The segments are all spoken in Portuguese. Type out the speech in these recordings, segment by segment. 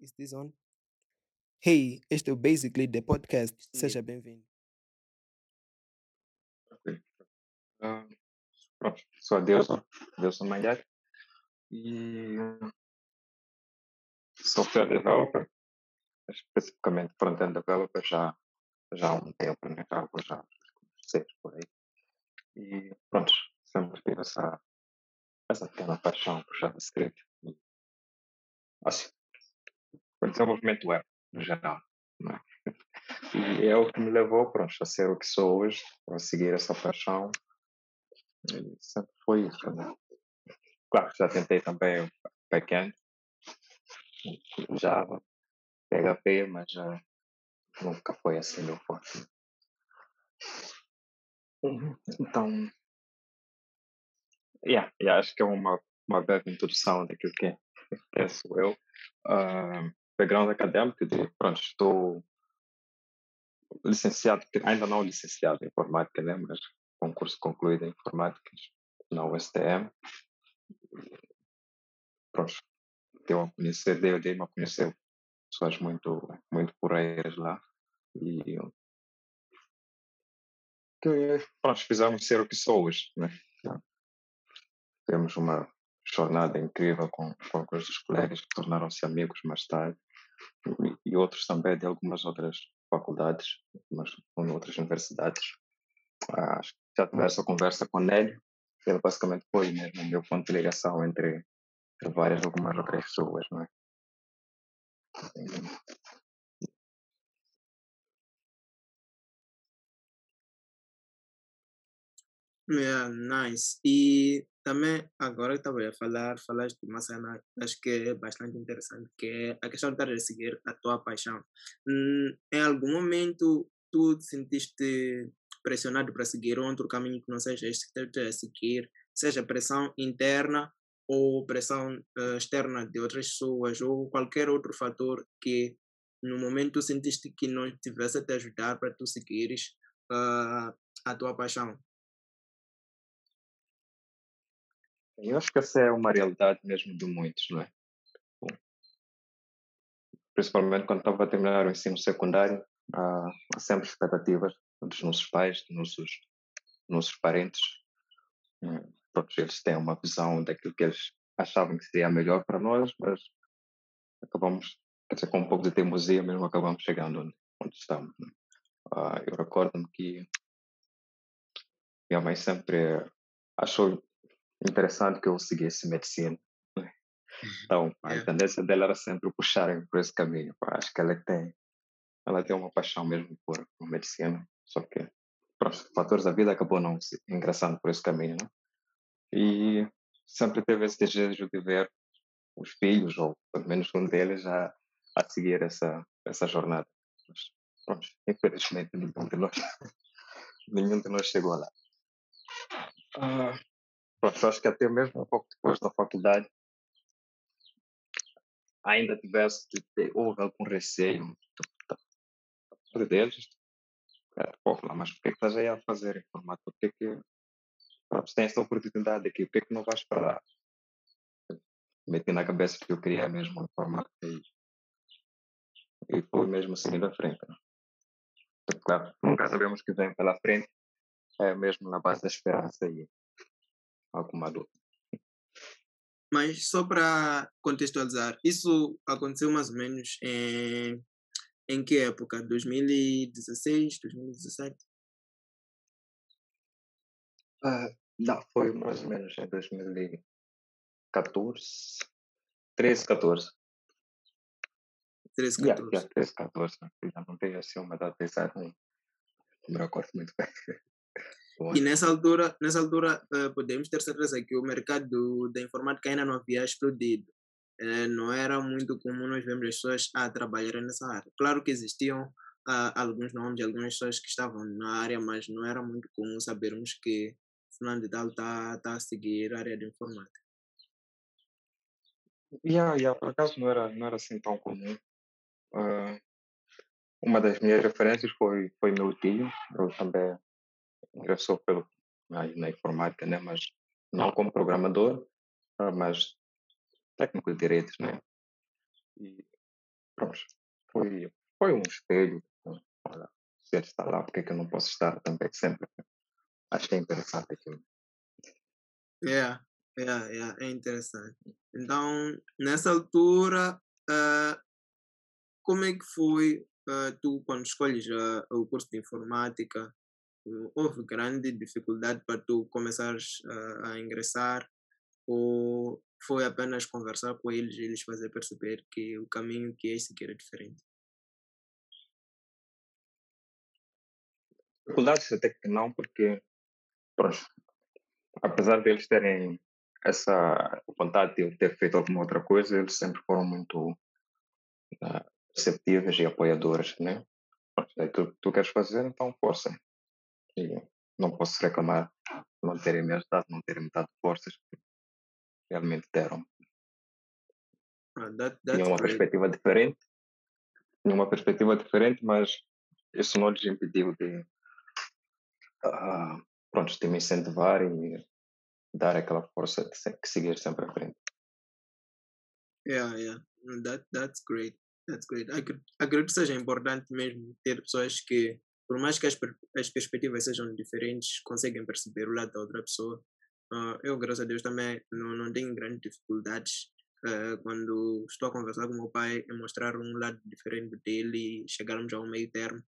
Is this on? Hey, este é o Basically the Podcast. Seja bem-vindo. Ok. Ah, pronto, sou a Deus, Deus Malhar e software developer, especificamente front-end developer já, já há um tempo, né? já há já seis por aí. E pronto, sempre tive essa, essa pequena paixão por JavaScript. E, assim, por desenvolvimento web, no geral. Né? E é o que me levou pronto, a ser o que sou hoje, a seguir essa paixão. E sempre foi isso. Né? Claro já tentei também o backend, Java, PHP, mas já nunca foi assim meu forte. Então, yeah, yeah, acho que é uma, uma breve introdução daquilo que penso eu. Uh, background acadêmico de, pronto, estou licenciado, ainda não licenciado em informática, né, mas concurso concluído em informática na USTM. Pronto, deu a conhecer, deu, dei-me a conhecer pessoas muito, muito porreiras lá e que pronto, fizemos ser o que sou hoje, né? Temos uma jornada incrível com, com alguns dos colegas que tornaram-se amigos mais tarde e, outros também de algumas outras faculdades, mas com outras universidades. Ah, já tive essa conversa com Nélio, ele basicamente foi mesmo o meu ponto de ligação entre, entre várias, algumas outras pessoas, não é? Yeah, nice. E também, agora que estava a falar, falaste de uma cena, acho que é bastante interessante, que é a questão de seguir a tua paixão. Hum, em algum momento, tu sentiste pressionado para seguir outro caminho que não seja este que tu a seguir, seja pressão interna ou pressão uh, externa de outras pessoas ou qualquer outro fator que no momento tu sentiste que não tivesse a te ajudar para tu seguires uh, a tua paixão. Eu acho que essa é uma realidade mesmo de muitos, não é? Principalmente quando estava a terminar o ensino secundário, há, há sempre expectativas dos nossos pais, dos nossos, nossos parentes. Hum, todos eles têm uma visão daquilo que eles achavam que seria melhor para nós, mas acabamos, quer dizer, com um pouco de teimosia mesmo, acabamos chegando onde, onde estamos. Uh, eu recordo-me que minha mãe sempre achou interessante que eu seguisse medicina. Né? Então, a é. tendência dela era sempre puxar por esse caminho. Acho que ela tem, ela tem uma paixão mesmo por, por medicina, só que por fatores da vida acabou não se ingressando por esse caminho, né? E sempre teve esse desejo de ver os filhos, ou pelo menos um deles, a, a seguir essa, essa jornada. Mas, pronto, infelizmente, nenhum de nós, nenhum de nós chegou lá. Uh, Pronto, acho que até mesmo um pouco depois da faculdade ainda tivesse, houve algum receio deles. É, pô, mas por que, que estás aí a fazer informática? Por que, que pronto, tem essa oportunidade aqui? Por que, que não vais para lá? Meti na cabeça que eu queria mesmo informática e, e foi mesmo seguindo à frente. Né? Claro, nunca sabemos que vem pela frente, é mesmo na base da esperança e alguma. Mas só para contextualizar, isso aconteceu mais ou menos em, em que época? 2016, 2017? Uh, não, foi mais ou menos em 2014, 13, 14. 13, 14. Yeah, yeah, 13, 14. Já não tenho assim uma data exata, não me recordo muito bem. E nessa altura, nessa altura uh, podemos ter certeza que o mercado da informática ainda não havia explodido. Uh, não era muito comum nós vermos as pessoas a trabalhar nessa área. Claro que existiam uh, alguns nomes de algumas pessoas que estavam na área, mas não era muito comum sabermos que fulano de tal está tá a seguir a área de informática. Yeah, yeah, por acaso não era, não era assim tão comum. Uh, uma das minhas referências foi, foi meu tio, ele também ingressou pelo, na, na informática, né? mas não como programador, ah, mas técnico de direitos. Né? E pronto, foi, foi um espelho. Olha, se ele está lá, porque é que eu não posso estar também sempre? Acho que é interessante aquilo. Yeah, yeah, yeah, é interessante. Então, nessa altura, uh, como é que foi uh, tu, quando escolhes uh, o curso de informática, houve grande dificuldade para tu começares a ingressar ou foi apenas conversar com eles e eles fazer perceber que o caminho que é seguir é diferente? Dificuldades até que não, porque pronto, apesar deles terem essa vontade de eu ter feito alguma outra coisa, eles sempre foram muito uh, receptivos e apoiadores, né? Que tu queres fazer, então força. E não posso reclamar de não terem me ajudado, não terem me dado forças, realmente deram. That, Tinha uma great. perspectiva diferente, tinha uma perspectiva diferente, mas isso não lhes impediu de, uh, pronto, de me incentivar e dar aquela força de que seguir sempre à frente. Yeah, yeah. That, that's great. That's great. Acredito que seja importante mesmo ter pessoas que, por mais que as, as perspectivas sejam diferentes, conseguem perceber o lado da outra pessoa. Uh, eu, graças a Deus, também não, não tenho grandes dificuldades uh, quando estou a conversar com meu pai e mostrar um lado diferente dele e chegarmos a um meio termo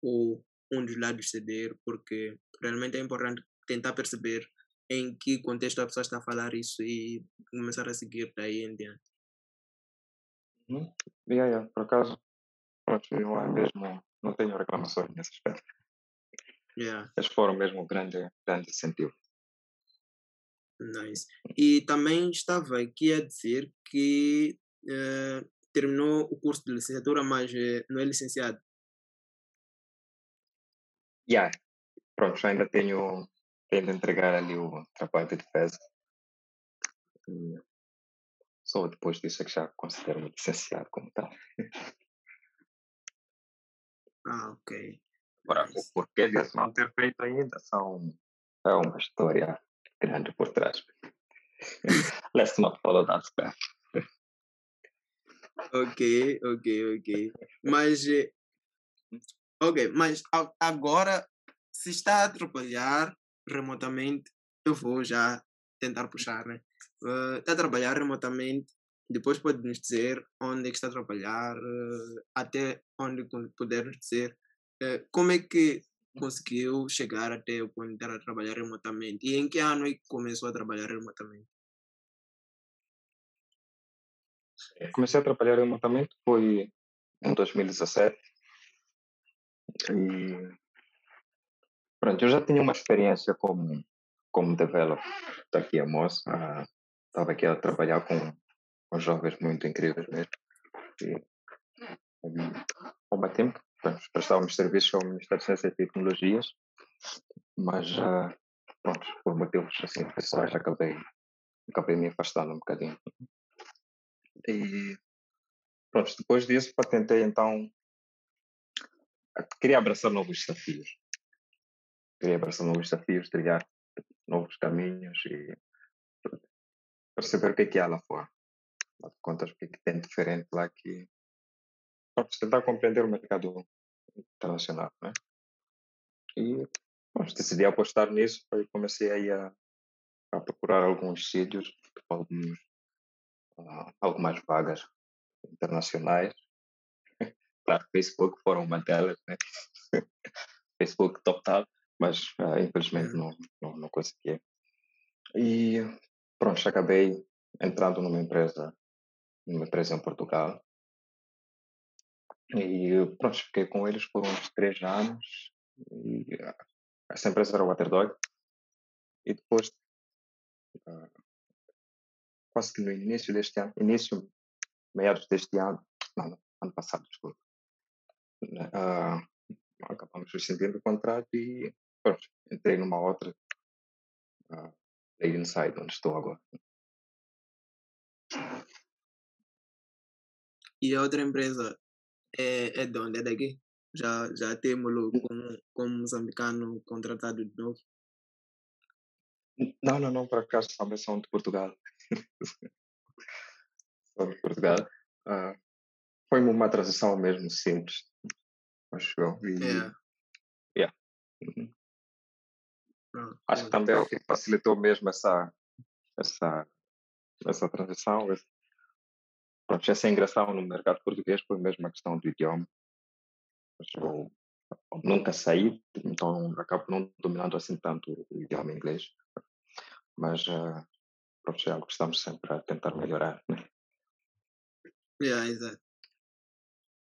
ou um dos lados ceder, porque realmente é importante tentar perceber em que contexto a pessoa está a falar isso e começar a seguir daí em diante. Uhum. Yeah, yeah, por acaso, pronto, eu é mesmo não tenho reclamações nesse aspecto. Yeah. Eles foram mesmo um grande, grande incentivo. Nice. E também estava aqui a dizer que uh, terminou o curso de licenciatura, mas uh, não é licenciado. Yeah. Pronto, ainda tenho, tenho de entregar ali o trabalho de defesa. E só depois disso é que já considero-me licenciado como tal. Ah, ok. Agora, o porquê de não ter feito ainda são, é uma história grande por trás. Let's not follow that path. ok, ok, ok. Mas, eh, ok, mas agora, se está a trabalhar remotamente, eu vou já tentar puxar, né? Uh, está a trabalhar remotamente, depois pode nos dizer onde é que está a trabalhar, uh, até onde puder nos dizer uh, como é que conseguiu chegar até o ponto de a trabalhar remotamente e em que ano é que começou a trabalhar remotamente? Comecei a trabalhar remotamente foi em 2017 e pronto, eu já tinha uma experiência como como developer daqui a Moça, estava aqui a trabalhar com, com jovens muito incríveis mesmo. E, um, ao mesmo tempo, prestávamos serviços ao Ministério de Ciência e Tecnologias, mas, uh, pronto, por motivos assim, pessoais, acabei, acabei me afastando um bocadinho. E, pronto, depois disso, tentei então, queria abraçar novos desafios. Queria abraçar novos desafios, trilhar novos caminhos e perceber o que é que há lá fora. De contas, o é que tem diferente lá que. Para tentar compreender o mercado internacional, né? E bom, decidi apostar nisso e comecei aí a, a procurar alguns sítios, alguns, uh, algumas vagas internacionais. claro, Facebook foram uma delas, né? Facebook top mas uh, infelizmente não, não, não consegui. E pronto, acabei entrando numa empresa, numa empresa em Portugal. E pronto, fiquei com eles por uns três anos. E essa empresa era o Waterdog. E depois, uh, quase que no início deste ano, início, meados deste ano, não, ano passado, desculpa, uh, acabamos rescindindo o contrato e pronto, entrei numa outra uh, Inside, onde estou agora. E a outra empresa é, é de onde? É daqui? Já, já temos como, como moçambicano contratado de novo? Não, não, não, por acaso também são de Portugal. são de Portugal. Uh, foi uma transição mesmo simples, acho eu. E, Yeah. yeah. Uhum. Ah, Acho que também é o que facilitou mesmo essa, essa, essa transição, esse- pronto, essa ingressão no mercado português foi mesmo a questão do idioma. Eu nunca saí, então acabo não dominando assim tanto o idioma inglês. Mas eh, pronto, é algo que estamos sempre a tentar melhorar. né? Yeah, exato.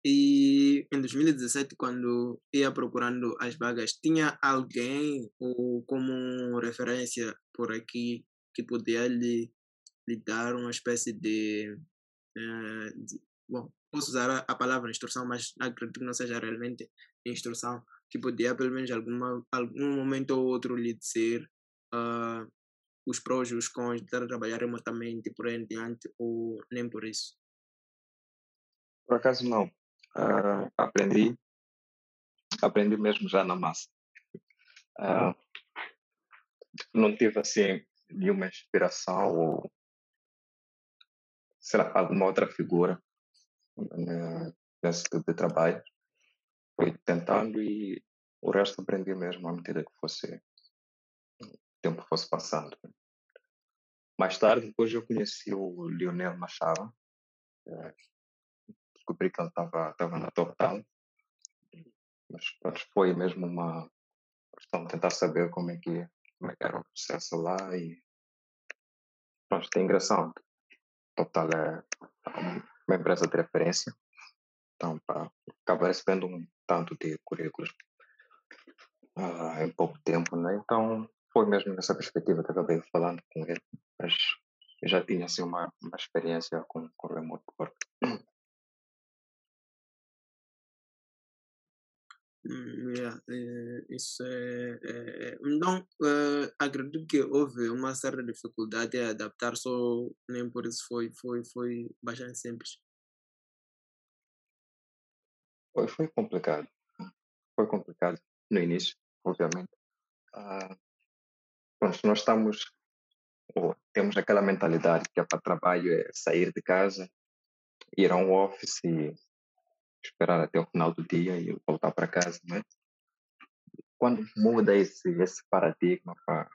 E em 2017, quando ia procurando as vagas, tinha alguém ou como referência por aqui que podia lhe, lhe dar uma espécie de, eh, de- Bom, posso usar a, a palavra instrução, mas acredito que não seja realmente instrução, que podia pelo menos alguma, algum momento ou outro lhe dizer ah, os prós e os cons de estar a trabalhar remotamente por aí em diante, ou nem por isso. Por acaso não. Ah, aprendi, aprendi mesmo já na massa. Ah, não tive assim nenhuma inspiração ou sei lá, alguma outra figura né, nesse tipo de trabalho. Fui tentando e o resto aprendi mesmo à medida que fosse o tempo fosse passando. Mais tarde, depois eu conheci o Lionel Machado. eh, descobri que ele estava na Total. Mas foi mesmo uma questão de tentar saber como é que, como é que era o processo lá e pronto, tem engraçado. Total é uma empresa de referência. Então, pá, acaba recebendo um tanto de currículos ah, em pouco tempo, né? Então, foi mesmo nessa perspectiva que acabei falando com ele. Mas eu já tinha, assim, uma, uma experiência com, com remote work. Yeah, eh, isso é, é- é- eh, acredito que houve uma certa dificuldade em adaptar, só nem por isso foi, foi, foi bastante simples. Foi, foi complicado. Foi complicado no início, obviamente. Ah, nós estamos, ou temos aquela mentalidade que é para trabalho é sair de casa, ir a um office e esperar até o final do dia e voltar para casa, né? Quando muda esse, esse paradigma, pá,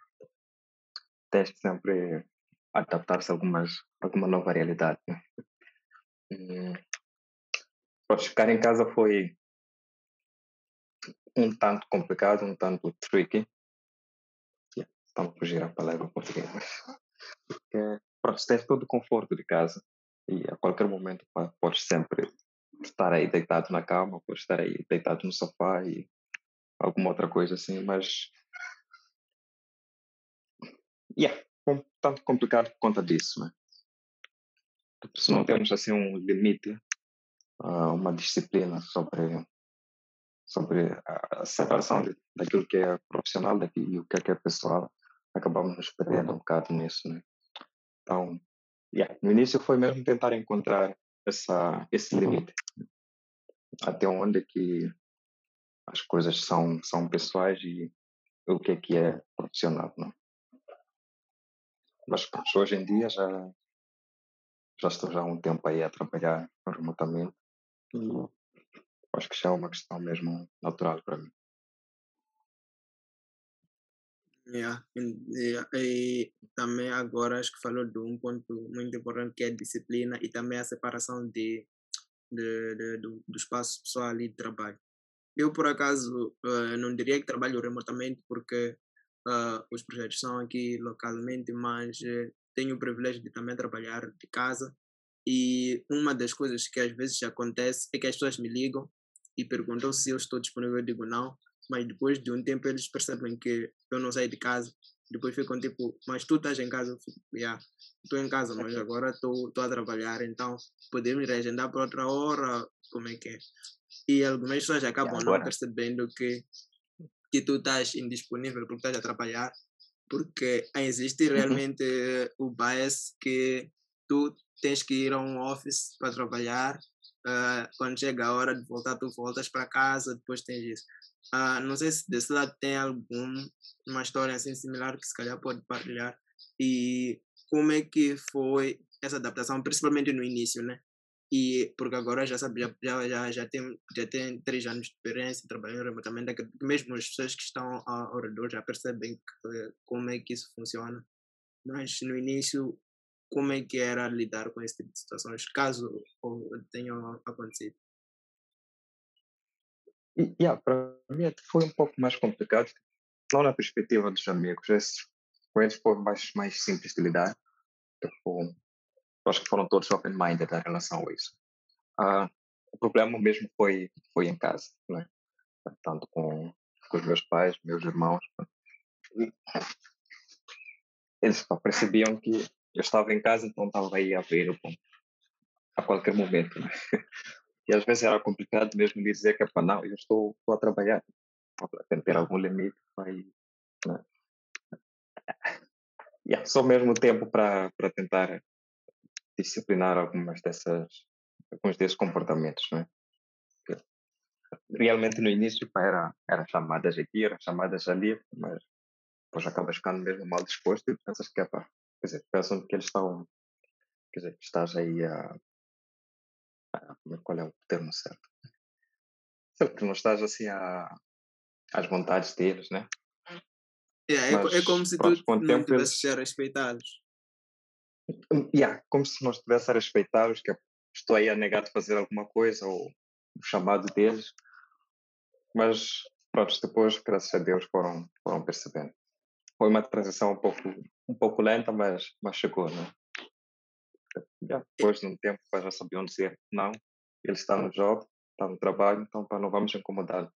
tens que sempre adaptar-se a algumas, alguma nova realidade, né? Hum, ficar em casa foi um tanto complicado, um tanto tricky. Yeah, Estamos a fugir a palavra portuguesa. Porque, pronto, tens todo o conforto de casa e a qualquer momento podes sempre estar aí deitado na cama, podes estar aí deitado no sofá e alguma outra coisa assim, mas yeah, um tanto complicado por conta disso, né? Se não temos assim um limite, ah, uma disciplina sobre sobre a separação daquilo que é profissional daquilo e o que é, que é pessoal, acabamos nos perdendo um bocado nisso, né? Então, yeah, no início foi mesmo tentar encontrar essa esse limite, até onde é que as coisas são são pessoais e o que é que é profissional, não? Mas pronto, hoje em dia já já estou já há um tempo aí a trabalhar remotamente e acho que já é uma questão mesmo natural para mim. Yeah. em- yeah, E também agora acho que falou de um ponto muito importante que é a disciplina e também a separação de, de, de- do, do espaço pessoal e de trabalho. Eu, por acaso, eh, não diria que trabalho remotamente porque ah, os projetos são aqui localmente, mas eh, tenho o privilégio de também trabalhar de casa. E uma das coisas que às vezes acontece é que as pessoas me ligam e perguntam se eu estou disponível. Eu digo não, mas depois de um tempo eles percebem que eu não saí de casa. Depois ficam tipo, mas tu estás em casa? Eu fico, yeah, estou em casa, mas agora estou a trabalhar, então podemos reagendar para outra hora, como é que é? E algumas pessoas acabam não agora, percebendo que, que tu estás indisponível porque estás a trabalhar, porque existe uhum, realmente eh, o bias que tu tens que ir a um office para trabalhar, ah, quando chega a hora de voltar, tu voltas para casa, depois tens isso. Ah, não sei se desse lado tem alguma história assim similar que se calhar pode partilhar e como é que foi essa adaptação, principalmente no início, né? E porque agora já sabe, já, já, já, já, tem, já tem três anos de experiência trabalhando remotamente, mesmo as pessoas que estão ao, redor já percebem que, como é que isso funciona. Mas no início, como é que era lidar com esse tipo de situações, caso tenham acontecido? E, yeah, para mim foi um pouco mais complicado, não na perspectiva dos amigos, esse, com eles foi mais, mais simples de lidar. Tipo, acho que foram todos open-minded em relação a isso. Uh, o problema mesmo foi, foi em casa, né? tanto com, com os meus pais, meus irmãos. Eles só percebiam que eu estava em casa, então estava aí a ver a qualquer momento. Né? E às vezes era complicado mesmo dizer que, para não, eu estou, estou a trabalhar. Tem que ter algum limite. Vai, né? só mesmo tempo para, tentar disciplinar algumas dessas, alguns desses comportamentos, né? Realmente no início pá, era, era chamadas aqui, era chamadas ali, mas depois acabas ficando mesmo mal disposto e pensas que é pá, quer dizer, pensam que eles estão, quer dizer, estás aí a qual é o termo certo? Sei que não estás assim a, às vontades deles, né? Yeah, é, é como se pronto, tu não tivesses ser respeitados. Yeah, como se não estivesse a respeitá-los, que estou aí a negar de fazer alguma coisa, ou o chamado deles. Mas, pronto, depois, graças a Deus, foram, foram percebendo. Foi uma transição um pouco, um pouco lenta, mas, mas chegou, né? Já, depois de um tempo, já sabiam dizer não, ele está no job, está no trabalho, então não vamos incomodá-lo.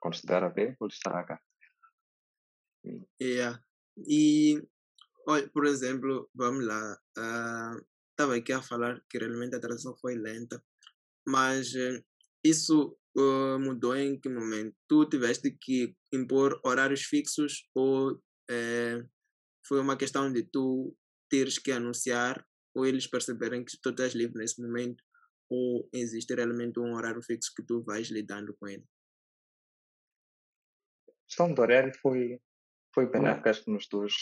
Quando estiver a ver, ele estará cá. Yeah. E Olha, por exemplo, vamos lá. Estava uh, aqui a falar que realmente a transição foi lenta, mas uh, isso uh, mudou em que momento? Tu tiveste que impor horários fixos ou eh, foi uma questão de tu teres que anunciar ou eles perceberem que tu estás livre nesse momento ou existe realmente um horário fixo que tu vais lidando com ele? A questão do horário foi, foi benéfica, acho que nos dois,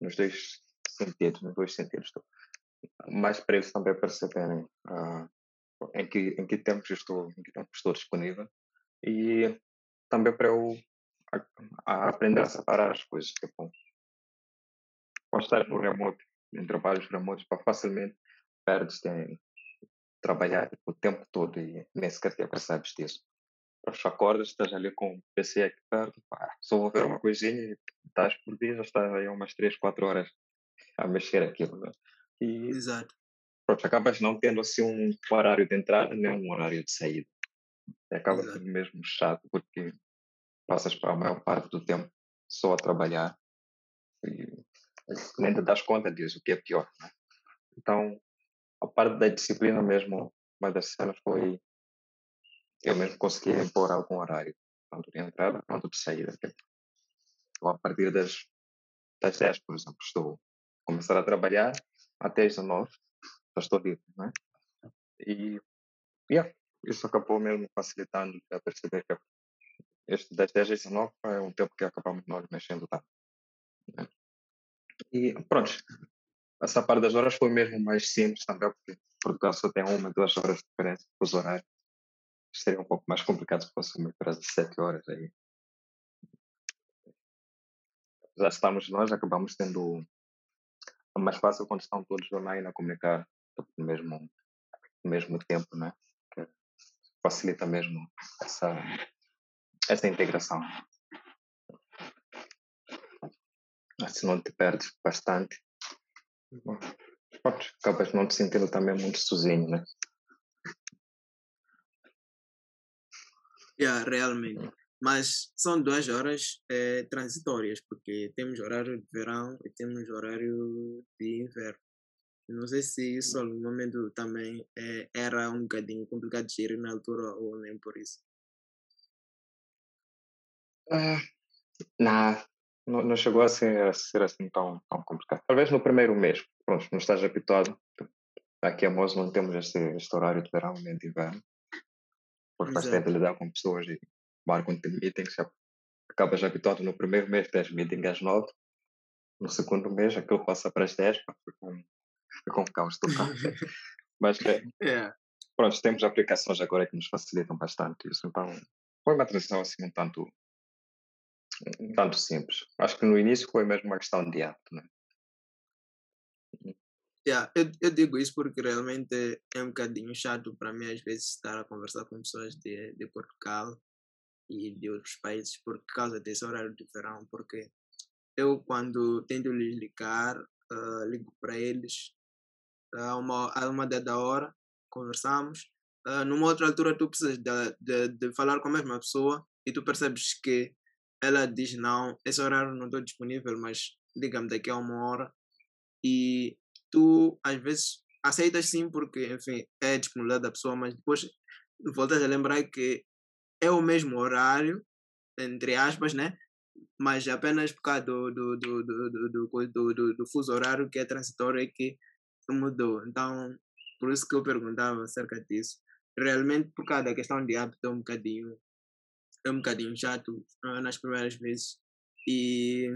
nos dois sentidos, nos dois sentidos. Mais para eles também perceberem uh, em, que, em que tempo estou, em que tempo estou disponível e também para eu a, a aprender a separar as coisas. Tipo, quando estás no remoto, em trabalhos remotos, para facilmente perdes em trabalhar tipo, o tempo todo e nem sequer te percebes disso. Mas acordas, estás ali com o PC aqui perto, pá, só vou ver uma coisinha e estás por dia, já estás aí umas 3, 4 horas a mexer aquilo. Né? E Exato. Pronto, acabas não tendo assim um horário de entrada nem um horário de saída. Acaba sendo mesmo chato porque passas para a maior parte do tempo só a trabalhar e nem te das conta disso, o que é pior. Né? Então, a parte da disciplina mesmo, uma das cenas foi eu mesmo conseguir impor algum horário, tanto de entrada quanto de saída. Então, a partir das, das 10, por exemplo, estou a começar a trabalhar até as 19, já estou livre, né? E yeah, isso acabou mesmo facilitando a perceber que este das 10 às 19 é um tempo que acabamos nós mexendo tanto. Né? E pronto, essa parte das horas foi mesmo mais simples também, porque Portugal só tem uma, duas horas de diferença os horários seria um pouco mais complicado se fosse uma empresa de 7 horas aí. Já estamos nós, acabamos tendo é mais fácil quando estão todos online a comunicar no mesmo, no mesmo tempo, né? Que facilita mesmo essa, essa integração. Se não te perdes bastante, acabas não te sentindo também muito sozinho, né? Yeah, realmente. Mas são duas horas é, transitórias, porque temos horário de verão e temos horário de inverno. Não sei se isso em algum momento também é, era um bocadinho complicado de gerir na altura ou nem por isso. Uh, não, não, não chegou a ser, a ser assim tão, tão complicado. Talvez no primeiro mês, pronto, não estás habituado. Aqui a Moz não temos este, este horário de verão nem de inverno porque faz tempo de lidar com pessoas e marcam de meetings, já acabas habituado no primeiro mês, tens meeting às nove, no segundo mês aquilo passa para as dez, fica um, fica um caos total. Mas é, yeah. pronto, temos aplicações agora que nos facilitam bastante isso. Então, foi uma transição assim um tanto, tanto simples. Acho que no início foi mesmo uma questão de hábito, né? Yeah, eu, eu digo isso porque realmente é um bocadinho chato para mim, às vezes, estar a conversar com pessoas de, de Portugal e de outros países por causa desse horário de verão. Porque eu, quando tento lhes ligar, uh, ligo para eles a uma, a uma dada hora, conversamos. Uh, numa outra altura, tu precisas de, de, de falar com a mesma pessoa e tu percebes que ela diz: Não, esse horário não estou disponível, mas diga-me daqui a uma hora. E tu às vezes aceitas sim porque, enfim, é disponibilidade da pessoa, mas depois voltas a lembrar que é o mesmo horário, entre aspas, né? Mas apenas por causa do, do, do, do, do, do, do, do fuso horário que é transitório é que mudou. Então, por isso que eu perguntava acerca disso. Realmente, por causa da questão de hábito, é um bocadinho, é um bocadinho chato uh, nas primeiras vezes. E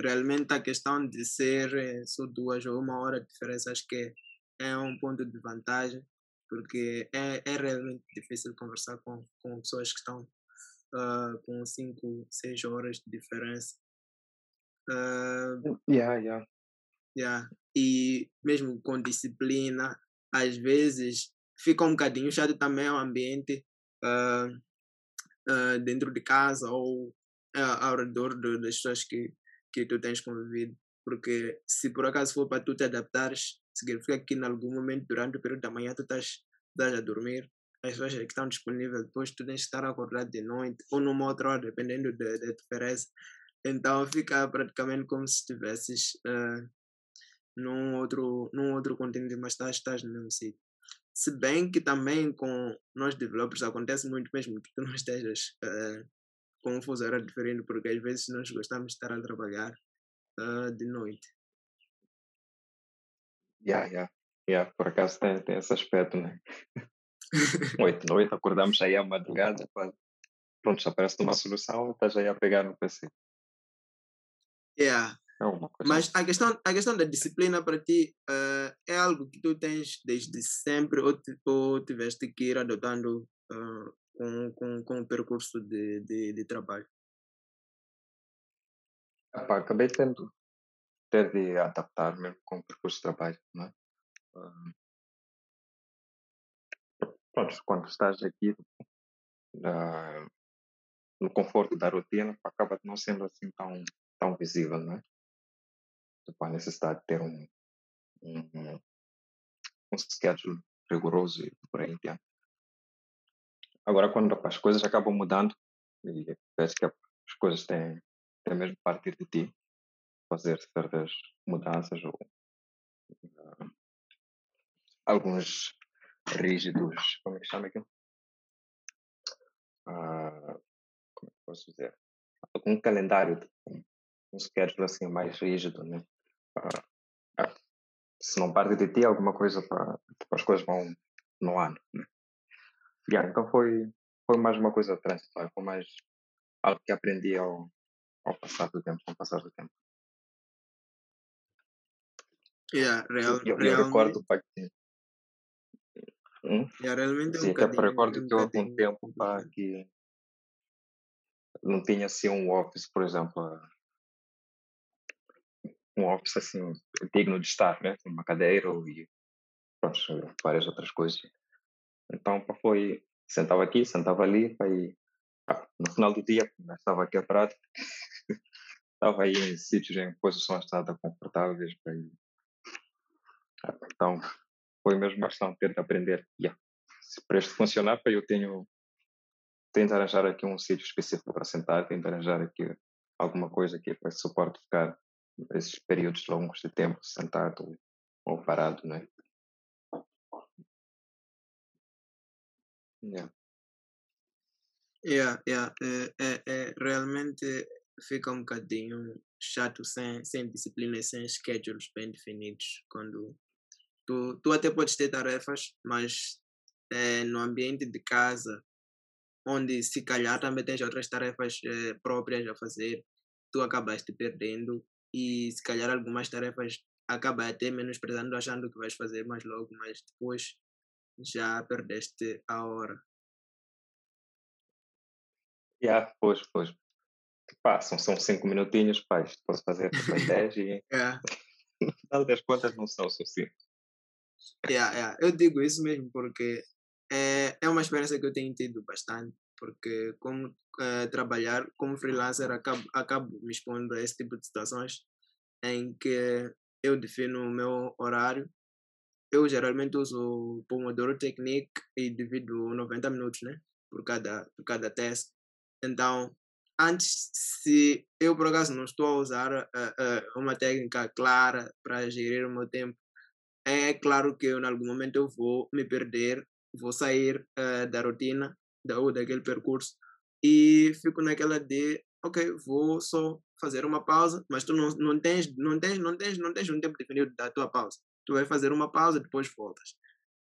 realmente a questão de ser eh, só duas ou uma hora de diferença acho que é um ponto de vantagem porque é, é realmente difícil conversar com, com pessoas que estão uh, com 5, 6 horas de diferença. Uh, yeah, yeah. Yeah. E mesmo com disciplina, às vezes fica um bocadinho chato também o ambiente uh, uh, dentro de casa ou uh, ao redor de, das pessoas que, que tu tens convivido. Porque se por acaso for para tu te adaptares, significa que em algum momento durante o período da manhã tu estás, estás a dormir, as pessoas que estão disponíveis, depois tu tens que estar acordado de noite ou numa outra hora, dependendo da de, diferença. Então fica praticamente como se estivesses uh, num, outro, num outro continente, mas estás, estás no mesmo sítio. Se bem que também com nós developers acontece muito mesmo que tu não estejas uh, com um fuso horário diferente, porque às vezes nós gostamos de estar a trabalhar uh, de noite. Yeah, yeah. Yeah, por acaso tem, tem esse aspecto, né? Oito noite, acordamos aí à madrugada, pronto, já parece uma solução, estás aí a pegar no PC. Yeah. É Mas a questão, a questão da disciplina para ti uh, é algo que tu tens desde sempre ou, ou tiveste que ir adotando uh, com, com, com o percurso de, de, de trabalho? Epá, acabei tendo ter de adaptar mesmo com o percurso de trabalho, não é? Uh, pronto, quando estás aqui uh, no conforto da rotina, acaba não sendo assim tão, tão visível, não é? Tipo, a necessidade de ter um, um, um schedule rigoroso e por aí adiante. Agora, quando as coisas acabam mudando, e parece que as coisas têm, têm mesmo partir de ti, fazer certas mudanças ou uh, alguns rígidos, como é que chama aquilo? Uh, como é que posso dizer? Algum calendário, um schedule assim mais rígido, né? Uh, se não parte de ti, alguma coisa para as coisas vão no ano, né? Yeah, então foi, foi mais uma coisa transitória, foi mais algo que aprendi ao, ao passar do tempo, com o passar do tempo. Yeah, real, eu, eu recordo pá, que. Hum? Yeah, realmente é Sim, um até recordo um que eu há algum tempo pá, que não tinha assim um office, por exemplo, um office assim digno de estar, né? Uma cadeira e pronto, várias outras coisas. Então foi, sentava aqui, sentava ali, e ah, no final do dia estava quebrado, estava aí em sítios em posições nada confortáveis, aí. Ah, então foi mesmo uma questão ter de aprender, yeah. se para isto funcionar, eu tenho, de arranjar aqui um sítio específico para sentar, tenho de arranjar aqui alguma coisa que suporte ficar esses períodos longos de tempo sentado ou parado? Yeah. Yeah, yeah. É, é, é, realmente fica um bocadinho chato sem, sem disciplina e sem schedules bem definidos. Quando tu, tu até podes ter tarefas, mas é, no ambiente de casa, onde se calhar também tens outras tarefas próprias a fazer, tu acabaste perdendo e se calhar algumas tarefas acaba até menosprezando, achando que vais fazer mais logo, mas depois já perdeste a hora. Yeah, pois, pois. Pá, são, são cinco minutinhos, pá, posso fazer depois 10 e. Yeah. Nada das contas não são suficientes. Yeah, yeah. Eu digo isso mesmo porque é, é uma experiência que eu tenho tido bastante, porque como uh, trabalhar como freelancer acabo, acabo me expondo a esse tipo de situações em que eu defino o meu horário. Eu geralmente uso o Pomodoro Technique e divido 90 minutos né, por, cada, por cada teste. Então, antes, se eu por acaso não estou a usar uh, uh, uma técnica clara para gerir o meu tempo, é claro que eu, em algum momento eu vou me perder, vou sair uh, da rotina da, daquele percurso e fico naquela de, ok, vou só fazer uma pausa, mas tu não, não, tens, não, tens, não, tens, não tens um tempo definido da tua pausa. Tu vai fazer uma pausa, depois voltas.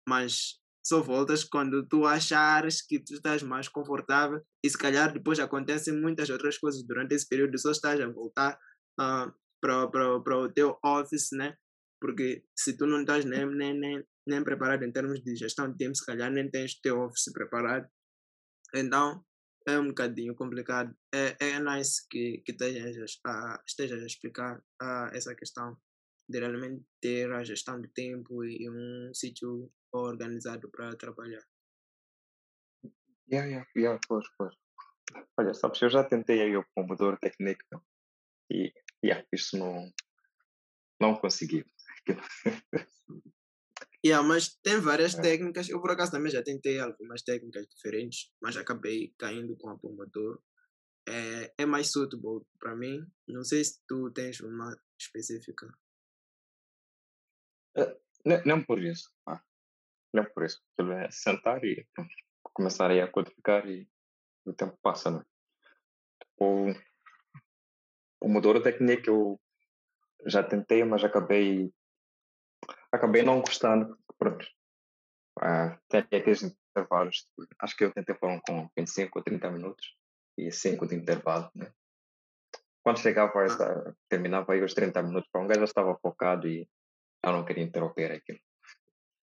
Mas só voltas quando tu achares que tu estás mais confortável e se calhar depois acontecem muitas outras coisas durante esse período, só estás a voltar uh, para o teu office, né? Porque se tu não estás nem, nem, nem, nem preparado em termos de gestão de tempo, se calhar nem tens teu office preparado. Então, é um bocadinho complicado. É, é nice que, que estejas, a, estejas a explicar a, essa questão de realmente ter a gestão de tempo e um sítio organizado para trabalhar. Yeah, yeah, yeah, pois, pois. Olha, sabes, eu já tentei aí o Pomodoro técnico e yeah, isso não, não consegui. Yeah, mas tem várias é. técnicas. Eu, por acaso, também já tentei algumas técnicas diferentes, mas acabei caindo com a Pomodoro. É, é mais suitable para mim. Não sei se tu tens uma específica. É, não, não por isso. Ah, não por isso. Aquilo é sentar e começar a codificar e o tempo passa, né? O Pomodoro técnica eu já tentei, mas acabei acabei não gostando. Pronto. Tem aqueles intervalos. Acho que eu tentei pôr com 25 ou 30 minutos e 5 de intervalo, né? Quando chegava, a, terminava aí os 30 minutos, para um gajo já estava focado e eu não queria interromper aquilo.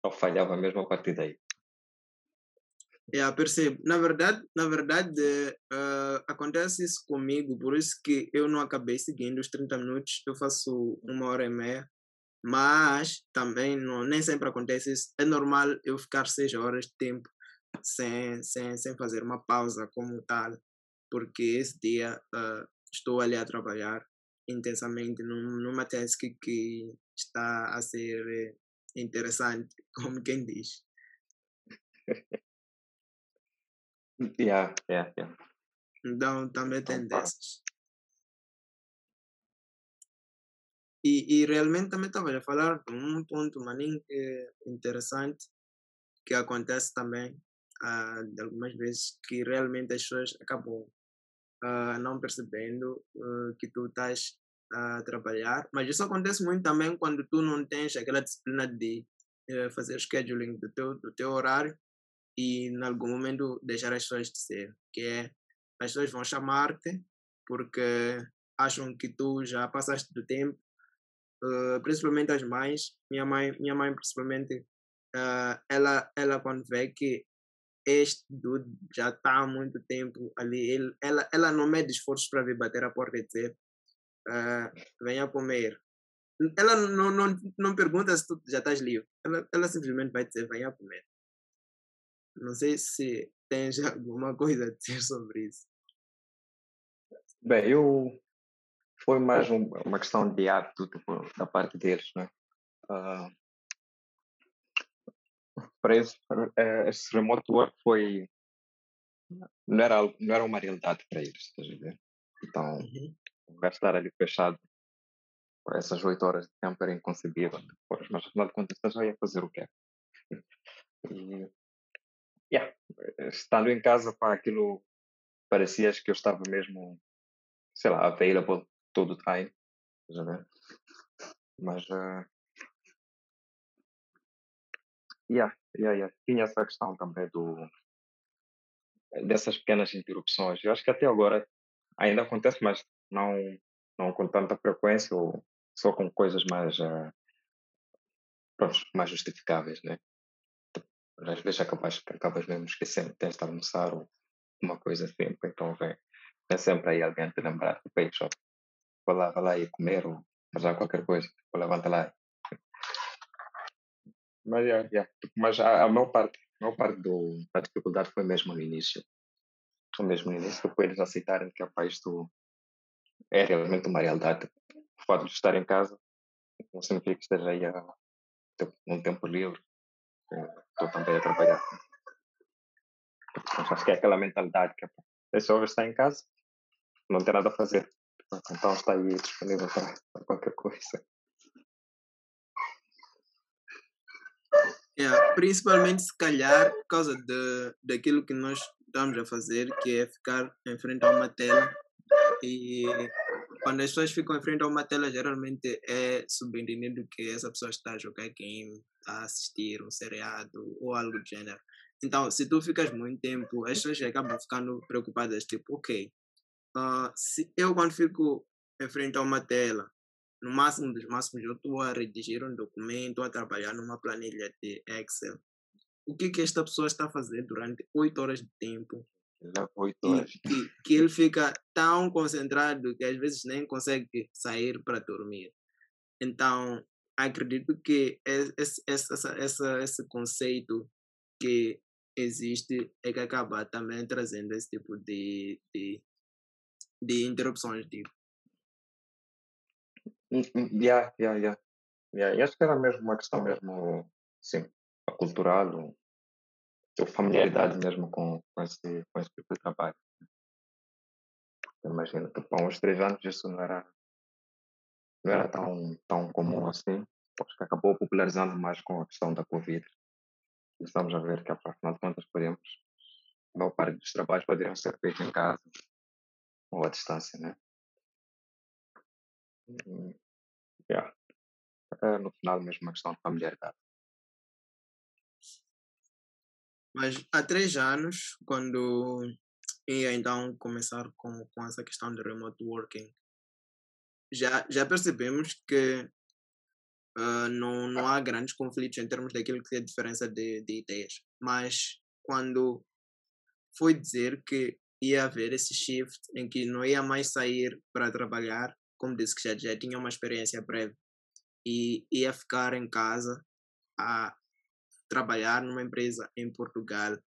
Eu falhava mesmo a partir daí. Yeah, percebo. Na verdade, na verdade uh, acontece isso comigo, por isso que eu não acabei seguindo os 30 minutos, eu faço uma hora e meia mas também não, nem sempre acontece isso. É normal eu ficar seis horas de tempo sem, sem, sem fazer uma pausa como tal, porque esse dia uh, estou ali a trabalhar intensamente num, numa task que, está a ser interessante, como quem diz. yeah, yeah, yeah. Então também tem dessas. E, e realmente também estava a falar de um ponto maninho interessante que acontece também de algumas vezes que realmente as pessoas acabam uh, não percebendo uh, que tu estás a trabalhar, mas isso acontece muito também quando tu não tens aquela disciplina de eh, fazer scheduling do teu, do teu horário e em algum momento deixar as pessoas de ser, que é as pessoas vão chamar-te porque acham que tu já passaste do tempo uh, principalmente as mães, minha mãe, minha mãe principalmente, uh, ela, ela quando vê que este dude já está há muito tempo ali, ele, ela, ela não mede esforços para vir bater a porta e dizer uh, venha comer. Ela não, não, não pergunta se tu já estás livre, ela, ela simplesmente vai dizer venha comer. Não sei se tens alguma coisa a dizer sobre isso. Bem, eu foi mais um, uma questão de hábito tipo, da parte deles, né? Uh, para esse, uh, esse remote work foi não era não era uma realidade para eles, estás a ver? Então uhum. gastar ali fechado por essas oito horas de tempo era inconcebível depois, mas afinal de contas já ia fazer o quê? E yeah, estando em casa para aquilo parecia que eu estava mesmo sei lá, available todo a ver? Mas, uh, yeah, yeah, yeah. tinha essa questão também do, dessas pequenas interrupções. Eu acho que até agora ainda acontece, mas não, não com tanta frequência ou só com coisas mais, uh, mais justificáveis, né? às vezes acabas, acabas mesmo esquecendo, tens de almoçar ou uma coisa assim, então vem, vem sempre aí alguém te lembrar, tipo, aí, vou lá, lá e comer ou fazer qualquer coisa, vou levanta lá. Mas, yeah, yeah. Mas a, a maior parte, a maior parte do, da dificuldade foi mesmo no início. Foi mesmo no início, depois eles aceitarem que rapaz, isto é realmente uma realidade. O fato de estar em casa não significa que esteja aí a, um tempo livre. Estou também a trabalhar. Acho que é aquela mentalidade que a pessoa está em casa, não tem nada a fazer. Então está aí disponível para, para qualquer coisa. Yeah, principalmente se calhar por causa de, daquilo que nós estamos a fazer, que é ficar em frente a uma tela e quando as pessoas ficam em frente a uma tela, geralmente é subentendido que essa pessoa está a jogar game, está a assistir um seriado ou algo do gênero. Então, se tu ficas muito tempo, as pessoas acabam ficando preocupadas, tipo, ok, uh, se eu quando fico em frente a uma tela, no máximo dos máximos, eu estou a redigir um documento, a trabalhar numa planilha de Excel. O que que esta pessoa está a fazer durante oito horas de tempo? oito horas. Que, que, que ele fica tão concentrado que às vezes nem consegue sair para dormir. Então, acredito que esse, essa, essa, esse conceito que existe é que acaba também trazendo esse tipo de, de, de interrupções. Tipo. Yeah, yeah, yeah. yeah. E acho que era mesmo uma questão mesmo, sim, cultural, ou familiaridade mesmo com, com, esse, com esse tipo de trabalho. Imagina, tipo, há uns três anos isso não era, não era tão, tão comum assim, acho que acabou popularizando mais com a questão da Covid. Estamos a ver que, afinal de contas, podemos, a maior parte dos trabalhos poderiam ser feitos em casa ou à distância, né? Yeah. É, no final, mesmo uma questão de familiaridade. Mas há três anos, quando ia então começar com, com essa questão de remote working, já, já percebemos que uh, não, não há grandes conflitos em termos daquilo que é a diferença de, de ideias. Mas quando foi dizer que ia haver esse shift em que não ia mais sair para trabalhar, como disse que já, já tinha uma experiência prévia, e ia ficar em casa a trabalhar numa empresa em Portugal.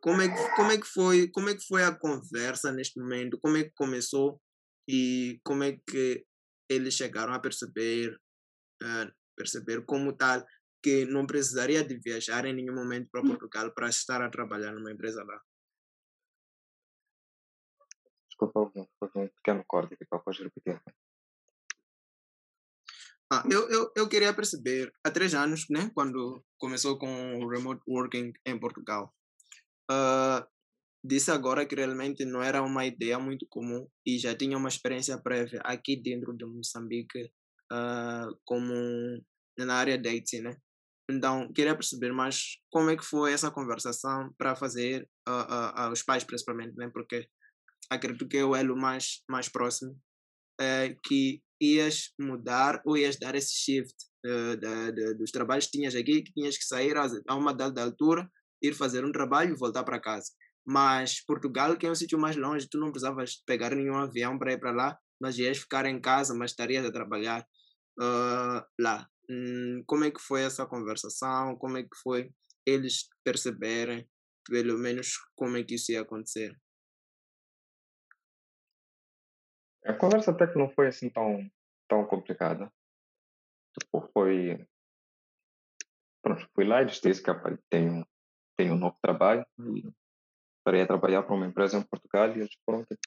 Como é que, como é que foi como é que foi a conversa neste momento? Como é que começou e como é que eles chegaram a perceber uh, perceber como tal que não precisaria de viajar em nenhum momento para Portugal para estar a trabalhar numa empresa lá? Desculpa, um pequeno corte aqui, pode repetir. Ah, eu, eu, eu queria perceber, há três anos, né, quando começou com o remote working em Portugal, uh, disse agora que realmente não era uma ideia muito comum e já tinha uma experiência prévia aqui dentro de Moçambique, uh, como na área de IT, né? Então, queria perceber mais como é que foi essa conversação para fazer uh, uh, os pais, principalmente, né? Porque acredito que é o elo mais, mais próximo, uh, que ias mudar ou ias dar esse shift da, dos trabalhos que tinhas aqui, que tinhas que sair a, a uma dada altura, ir fazer um trabalho e voltar para casa. Mas Portugal, que é um sítio mais longe, tu não precisavas pegar nenhum avião para ir para lá, mas ias ficar em casa, mas estarias a trabalhar uh, lá. Hum, como é que foi essa conversação? Como é que foi eles perceberem, pelo menos, como é que isso ia acontecer? A conversa até que não foi assim tão, tão complicada. Tipo, foi. Pronto, fui lá e disse que tenho, tenho um novo trabalho e estarei a trabalhar para uma empresa em Portugal e eles pronto.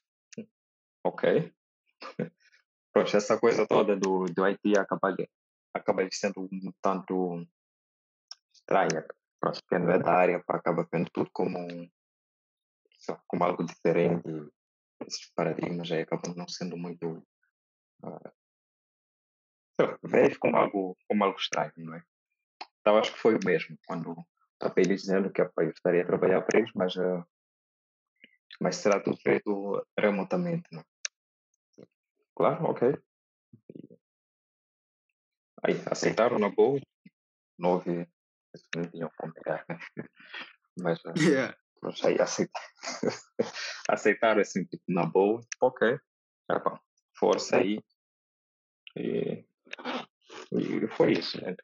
Ok. Pronto, essa coisa toda do, do IT acaba, acaba sendo um tanto estranha. Pronto, que não é da área, acaba vendo tudo como, como algo diferente esses paradigmas aí acabam não sendo muito uh, como algo, como algo estranho, não é? Então acho que foi o mesmo quando estava ele dizendo que eu estaria a trabalhar para eles, mas, uh, mas será tudo feito remotamente, não é? Claro, ok. Aí aceitaram na boa, não houve, não tinham como negar, né? Mas, uh, Yeah. Mas aí aceitar, aceitaram assim, tipo, na boa, ok, é bom, força aí. E, e foi isso, né?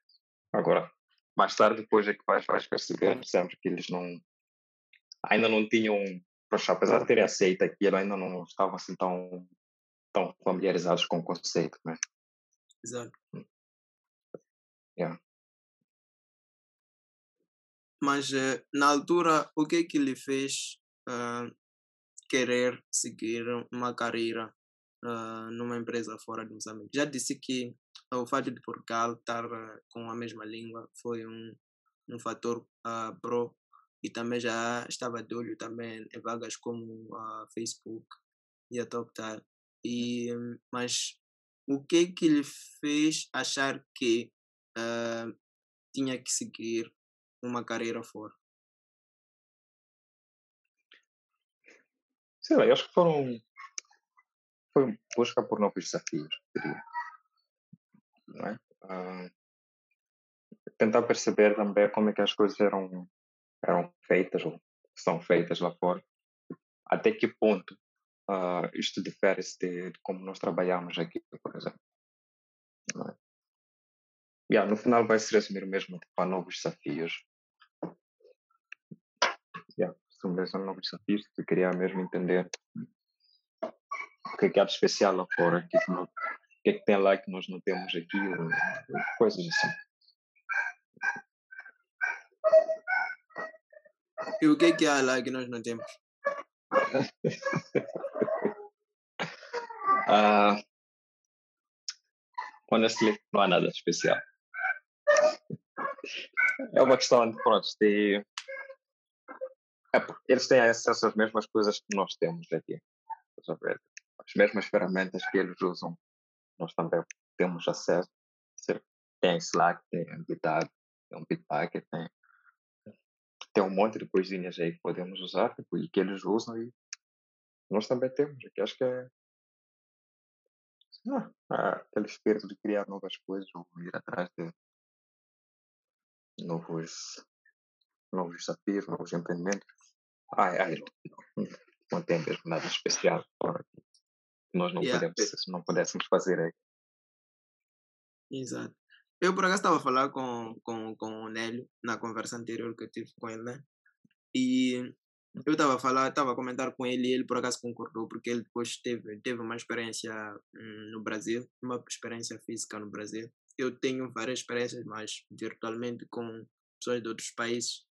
Agora, mais tarde, depois é que vais, vais perceber, sempre que eles não, ainda não tinham, poxa, apesar de terem aceito aquilo, ainda não estavam assim tão, tão familiarizados com o conceito, né? Exato. Yeah. Mas eh, na altura, o que é que lhe fez ah, querer seguir uma carreira ah, numa empresa fora de Moçambique? Já disse que o fato de Portugal estar ah, com a mesma língua foi um, um fator pro e também já estava de olho também em vagas como a Facebook e a TopTal. E, mas o que é que lhe fez achar que ah, tinha que seguir uma carreira fora? Sei lá, eu acho que foram. Foi busca por novos desafios, diria. Não é? Ah, tentar perceber também como é que as coisas eram, eram feitas ou são feitas lá fora. Até que ponto ah, isto difere-se de, de como nós trabalhamos aqui, por exemplo. É? Yeah, no final vai se resumir mesmo tipo, a novos desafios. Yeah, a novos desafios, eu queria mesmo entender o que é que há de especial lá fora, o que, é que, não- o que é que tem lá que nós não temos aqui, coisas assim. E o que é que há lá que nós não temos? Ah, honestly, não há nada de especial. É uma questão de, pronto, de... É, eles têm acesso às mesmas coisas que nós temos aqui. As mesmas ferramentas que eles usam, nós também temos acesso. Tem Slack, tem GitHub, tem um Bitbucket, tem, tem um monte de coisinhas aí que podemos usar tipo, e que eles usam e nós também temos. Aqui acho que é ah, aquele espírito de criar novas coisas ou ir atrás de novos, novos desafios, novos empreendimentos. Ai, ai, não, não tem mesmo nada especial que Nós não, Yeah. se não pudéssemos fazer aí. Exato. Eu, por acaso, estava a falar com, com, com o Nélio na conversa anterior que eu tive com ele, né? E eu estava a falar, estava a comentar com ele e ele, por acaso, concordou, porque ele depois teve, teve uma experiência hum, no Brasil, uma experiência física no Brasil. Eu tenho várias experiências, mas virtualmente com pessoas de outros países.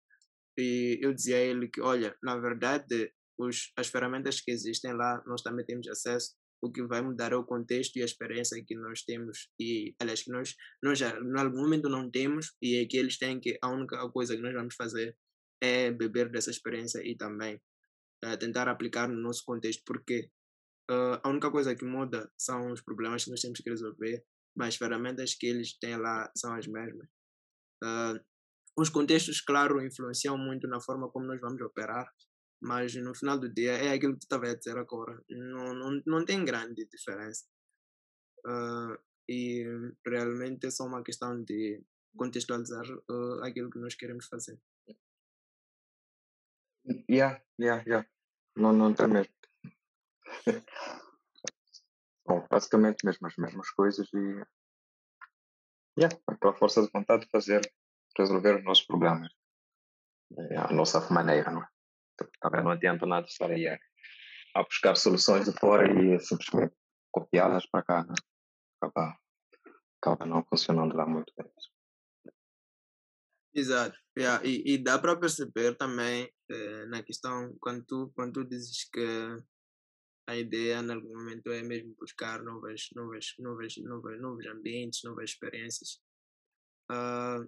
E eu dizia a ele que, olha, na verdade, os, as ferramentas que existem lá, nós também temos acesso. O que vai mudar é o contexto e a experiência que nós temos. E, aliás, que nós, nós já, em algum momento não temos, e é que eles têm que, a única coisa que nós vamos fazer é beber dessa experiência e também eh, tentar aplicar no nosso contexto, porque eh, a única coisa que muda são os problemas que nós temos que resolver, mas as ferramentas que eles têm lá são as mesmas. Ah, os contextos, claro, influenciam muito na forma como nós vamos operar, mas no final do dia é aquilo que tu estava a dizer agora, não, não, não tem grande diferença. Ah, e realmente é só uma questão de contextualizar ah, aquilo que nós queremos fazer. Yeah, yeah, yeah. Não, não tem mesmo. Bom, basicamente mesmo as mesmas coisas e yeah, pela força de vontade de fazer, resolver os nossos problemas. É a nossa maneira, não é? Tipo, Também não adianta nada estar aí a, a buscar soluções de fora e simplesmente copiá-las para cá, né? Acaba, acaba não funcionando lá muito bem. Exato. Yeah, E, e dá para perceber também eh, na questão, quando tu, quando tu dizes que a ideia, em algum momento, é mesmo buscar novas, novas, novas, novas, novos ambientes, novas experiências. Ah,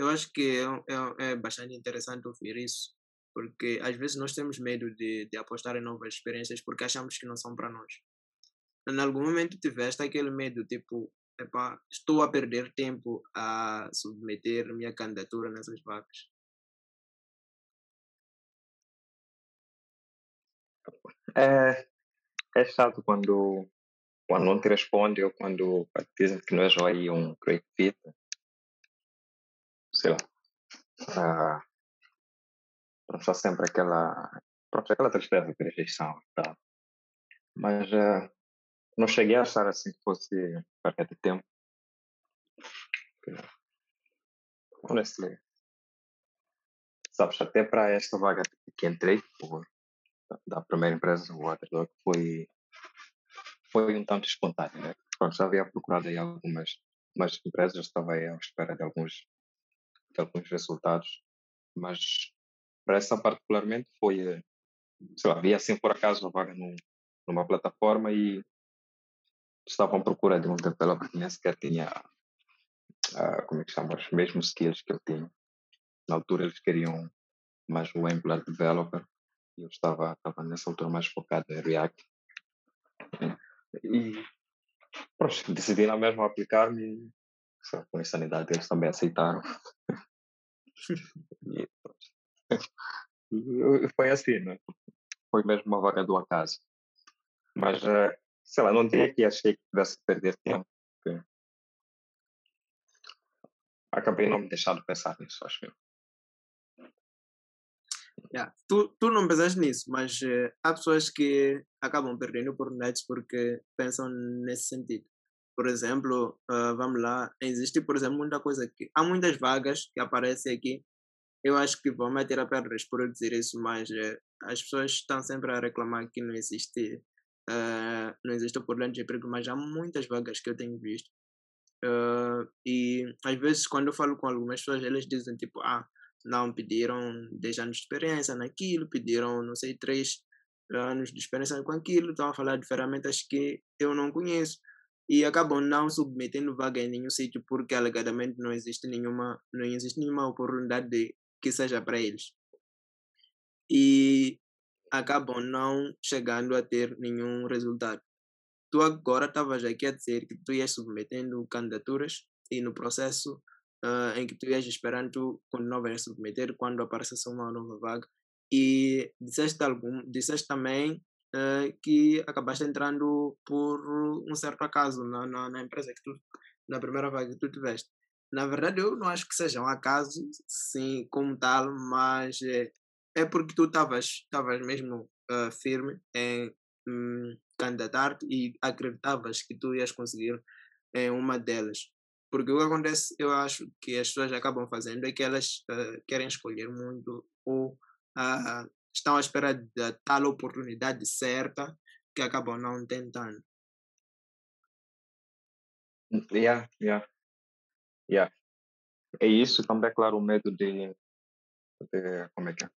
eu acho que é, é, é bastante interessante ouvir isso, porque às vezes nós temos medo de, de apostar em novas experiências porque achamos que não são para nós. Em algum momento tiveste aquele medo, tipo, estou a perder tempo a submeter minha candidatura nessas vagas. É, é chato quando, quando não te responde ou quando dizem que não és aí um great fit. Sei lá. ah, só sempre aquela, pronto, aquela tristeza de rejeição e tal. Mas uh, não cheguei a achar assim que fosse perda de tempo. Honestly, sabes, até para esta vaga que entrei, por, da primeira empresa, o Waterdog, foi, foi um tanto espontâneo, né? Pronto, já havia procurado aí algumas, algumas empresas, estava aí à espera de alguns, de alguns resultados, mas para essa particularmente foi, eh, sei lá, vi assim por acaso uma vaga num, numa plataforma e estavam à procura de um developer que nem sequer tinha, uh, como é que chama, os mesmos skills que eu tinha. Na altura eles queriam mais o Angular Developer e eu estava, estava nessa altura mais focado em React. E pronto, decidi na mesma aplicar-me com insanidade eles também aceitaram. e, foi assim, né? Foi mesmo uma vaga do acaso. Mas, uh, sei lá, não diria que achei que pudesse perder tempo. Porque acabei não me deixando pensar nisso, acho eu. Yeah. Tu, tu não pensaste nisso, mas uh, há pessoas que acabam perdendo oportunidades porque pensam nesse sentido. Por exemplo, uh, vamos lá, existe, por exemplo, muita coisa que. Há muitas vagas que aparecem aqui. Eu acho que vão meter a pedras por eu dizer isso, mas uh, as pessoas estão sempre a reclamar que não existe Uh, não existe oportunidade de emprego, mas há muitas vagas que eu tenho visto. E às vezes, quando eu falo com algumas pessoas, elas dizem tipo: Ah, não pediram 10 anos de experiência naquilo, pediram, não sei, 3 anos de experiência com aquilo, estão a falar de ferramentas que eu não conheço e acabam não submetendo vaga em nenhum sítio porque alegadamente não existe nenhuma não existe nenhuma oportunidade de, que seja para eles e acabam não chegando a ter nenhum resultado. Tu agora estavas aqui a dizer que tu ias submetendo candidaturas e no processo uh, em que tu ias esperando continuavas a submeter quando aparecesse uma nova vaga e disseste, algum, disseste também uh, que acabaste entrando por um certo acaso na, na, na, empresa que tu, na primeira vaga que tu tiveste. Na verdade, eu não acho que seja um acaso, sim, como tal, mas é, é porque tu estavas mesmo uh, firme em um, candidatar-te e acreditavas que tu ias conseguir em uma delas. Porque o que acontece, eu acho que as pessoas acabam fazendo é que elas uh, querem escolher muito ou uh, estão à espera da tal oportunidade certa que acabam não tentando. Yeah, yeah, yeah. É isso também, é claro, o medo de, de como é que é?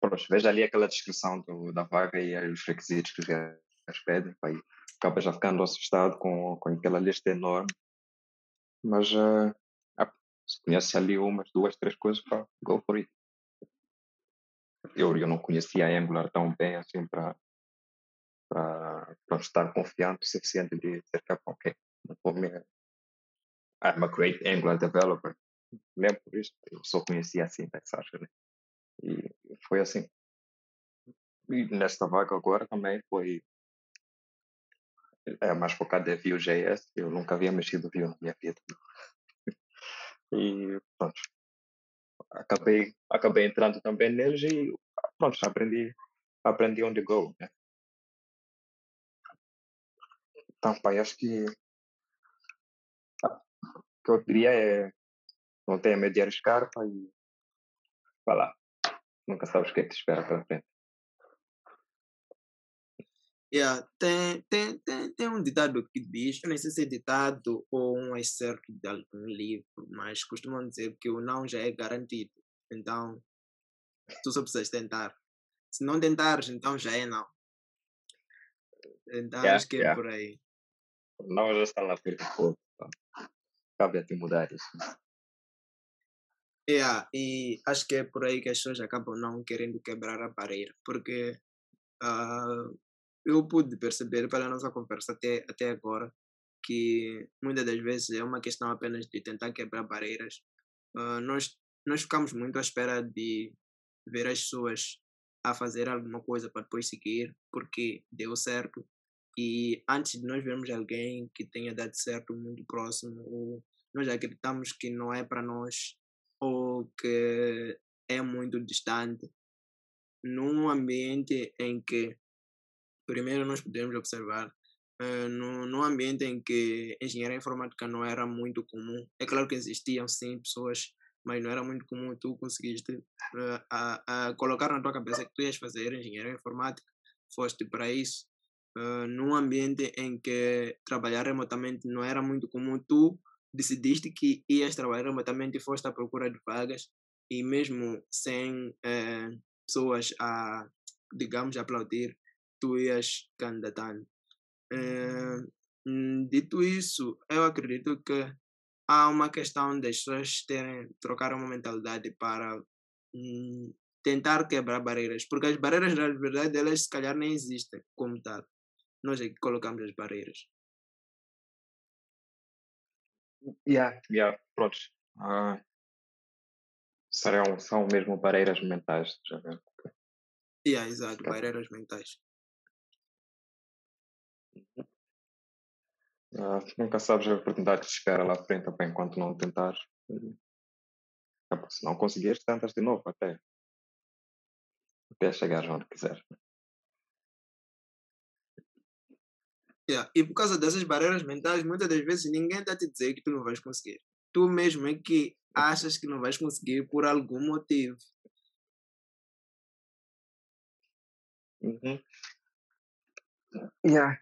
Pronto, veja ali aquela descrição do, da vaga e os requisitos que eles pedem, aí acaba já ficando assustado com, com aquela lista enorme. Mas uh, se conhece ali umas, duas, três coisas, pá, go for it. Eu, eu não conhecia a Angular tão bem assim para estar confiante o suficiente de dizer que, ok, não vou me... I'm a great Angular developer. Nem por isso, eu só conhecia assim, Texas, né? E foi assim. E nesta vaga agora também foi é mais focado em Vue.js. Eu nunca havia mexido Vue na minha vida. E pronto. Acabei, acabei entrando também neles e pronto, aprendi, aprendi on the go, né? Então, pai, acho que o que eu diria é não tenha medo de arriscar e vai lá. Nunca sabes o que é que te espera para frente. Yeah, tem, tem, tem, tem um ditado que diz, eu não sei se é ditado ou um excerto de algum livro, mas costumam dizer que o não já é garantido. Então, tu só precisas tentar. Se não tentares, então já é não. Então, yeah, acho que é yeah. por aí. Não já está lá por pouco. Cabe a te mudar isso. Yeah, e acho que é por aí que as pessoas acabam não querendo quebrar a barreira, porque uh, eu pude perceber pela nossa conversa até, até agora que muitas das vezes é uma questão apenas de tentar quebrar barreiras. Uh, nós, nós ficamos muito à espera de ver as pessoas a fazer alguma coisa para depois seguir, porque deu certo. E antes de nós vermos alguém que tenha dado certo muito próximo, ou nós acreditamos que não é para nós, ou que é muito distante, num ambiente em que, primeiro, nós podemos observar, uh, no, num ambiente em que engenharia informática não era muito comum. É claro que existiam, sim, pessoas, mas não era muito comum tu conseguiste uh, a, a colocar na tua cabeça que tu ias fazer engenharia informática, foste para isso. Uh, num ambiente em que trabalhar remotamente não era muito comum, tu decidiste que ias trabalhar remotamente e foste à procura de vagas e mesmo sem eh, pessoas a, digamos, aplaudir, tu ias candidatando. Eh, dito isso, eu acredito que há uma questão das pessoas terem, trocar uma mentalidade para hum, tentar quebrar barreiras, porque as barreiras, na verdade, elas se calhar nem existem como tal. Nós é que colocamos as barreiras. Yeah, yeah, pronto. Uh, serão, são mesmo barreiras mentais, já vê? Yeah, exato, barreiras mentais. Uh, nunca sabes a oportunidade que te espera lá à frente também enquanto não tentares. Se não conseguires, tentas de novo até. Até chegar onde quiseres. Yeah. E por causa dessas barreiras mentais, muitas das vezes ninguém está a te dizer que tu não vais conseguir. Tu mesmo é que achas que não vais conseguir por algum motivo. Uhum. Yeah.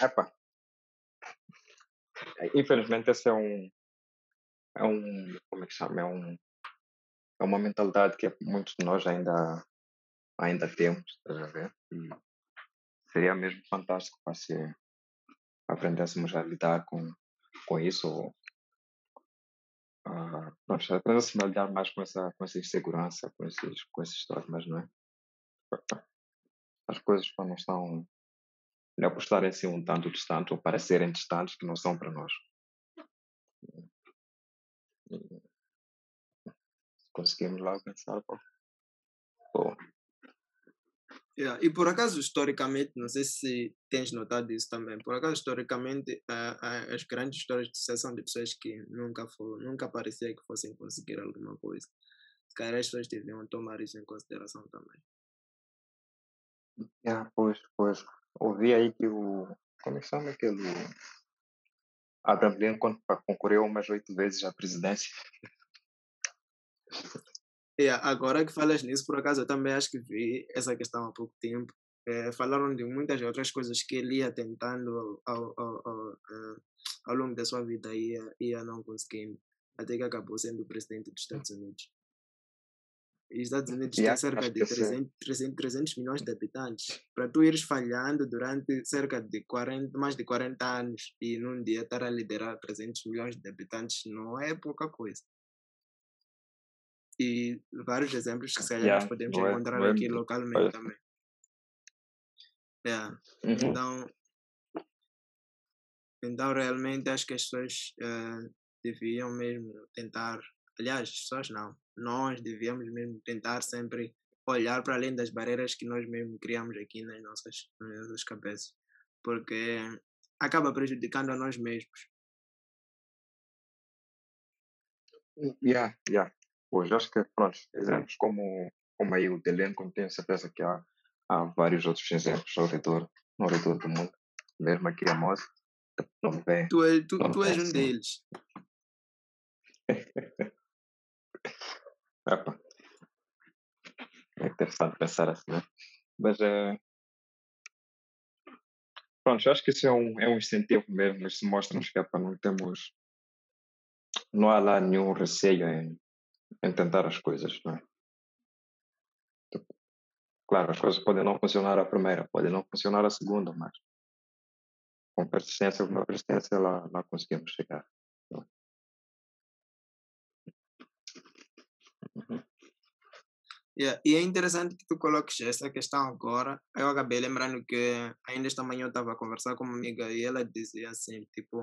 Epa. Infelizmente esse é um é um como é que chama? É um é uma mentalidade que muitos de nós ainda ainda temos, estás a ver? Seria mesmo fantástico para se aprendêssemos a lidar com, com isso, ou uh, nós aprendêssemos a lidar mais com essa, com essa insegurança, com esses, com esses mas não é? As coisas não estão, não é por estarem assim um tanto distante ou parecerem distantes que não são para nós. Se conseguimos lá alcançar, pô Yeah. E por acaso, historicamente, não sei se tens notado isso também, por acaso, historicamente, as grandes histórias de sucesso de pessoas que nunca, for, nunca parecia que fossem conseguir alguma coisa. Se calhar as pessoas deviam tomar isso em consideração também. Yeah, pois, pois. Ouvi aí que o. Como é que chama aquele. Abraham Lincoln concorreu umas oito vezes à presidência. Yeah, agora que falas nisso, por acaso eu também acho que vi essa questão há pouco tempo. É, falaram de muitas outras coisas que ele ia tentando ao, ao, ao, ao longo da sua vida e ia, ia não conseguindo, até que acabou sendo presidente dos Estados Unidos. Os Estados Unidos yeah, têm cerca de 300, 300, 300 milhões de habitantes. Para tu ires falhando durante cerca de 40, mais de 40 anos e num dia estar a liderar 300 milhões de habitantes não é pouca coisa e vários exemplos que se calhar yeah, nós podemos é, encontrar é, aqui localmente também. Yeah. Uhum. Então, então, realmente, acho que as pessoas uh, deviam mesmo tentar, aliás, as pessoas não, nós devíamos mesmo tentar sempre olhar para além das barreiras que nós mesmo criamos aqui nas nossas, nas nossas cabeças, porque acaba prejudicando a nós mesmos. Yeah, yeah. Pois, acho que, pronto, exemplos como, como aí o Delenco, tenho certeza que há, há vários outros exemplos ao redor, ao redor do mundo, mesmo aqui a Moça. Não vem, tu, é, tu, tu és um deles. Epa. É interessante pensar assim, né? Mas é. Pronto, acho que isso é um, é um incentivo mesmo, isso mostra-nos que para não temos. Não há lá nenhum receio em, em tentar as coisas, não é? Claro, as coisas podem não funcionar a primeira, podem não funcionar a segunda, mas com persistência, com persistência lá, lá conseguimos chegar. É? Yeah. E é interessante que tu coloques essa questão agora. Eu acabei lembrando que ainda esta manhã eu estava a conversar com uma amiga e ela dizia assim, tipo,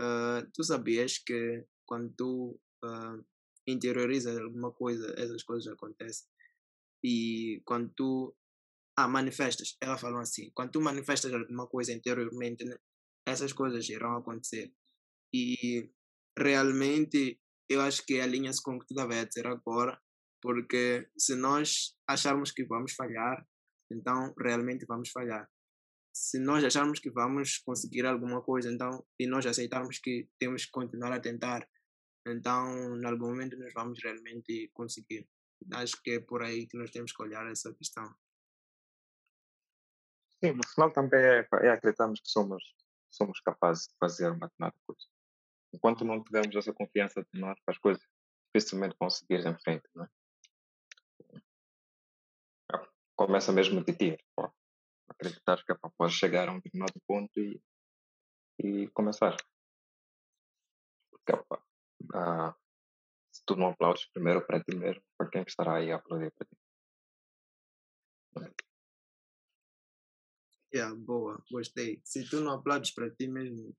uh, tu sabias que quando tu uh, interioriza alguma coisa, essas coisas acontecem. E quando tu ah, manifestas, ela falou assim, quando tu manifestas alguma coisa interiormente, né, essas coisas irão acontecer. E realmente eu acho que alinha-se com o que tu estava a dizer agora, porque se nós acharmos que vamos falhar, então realmente vamos falhar. Se nós acharmos que vamos conseguir alguma coisa, então, e nós aceitarmos que temos que continuar a tentar, então, em algum momento, nós vamos realmente conseguir. Acho que é por aí que nós temos que olhar essa questão. Sim, no final também é, é acreditarmos que somos, somos capazes de fazer coisa. Enquanto não tivermos essa confiança de nós para as coisas, dificilmente conseguir em frente, não é? Começa mesmo de ti, acreditar que é chegar a um determinado ponto e, e começar. Porque, opa, ah, se tu não aplaudes primeiro para ti mesmo, para quem estará aí a aplaudir para ti? Yeah, boa, gostei. Se tu não aplaudes para ti mesmo,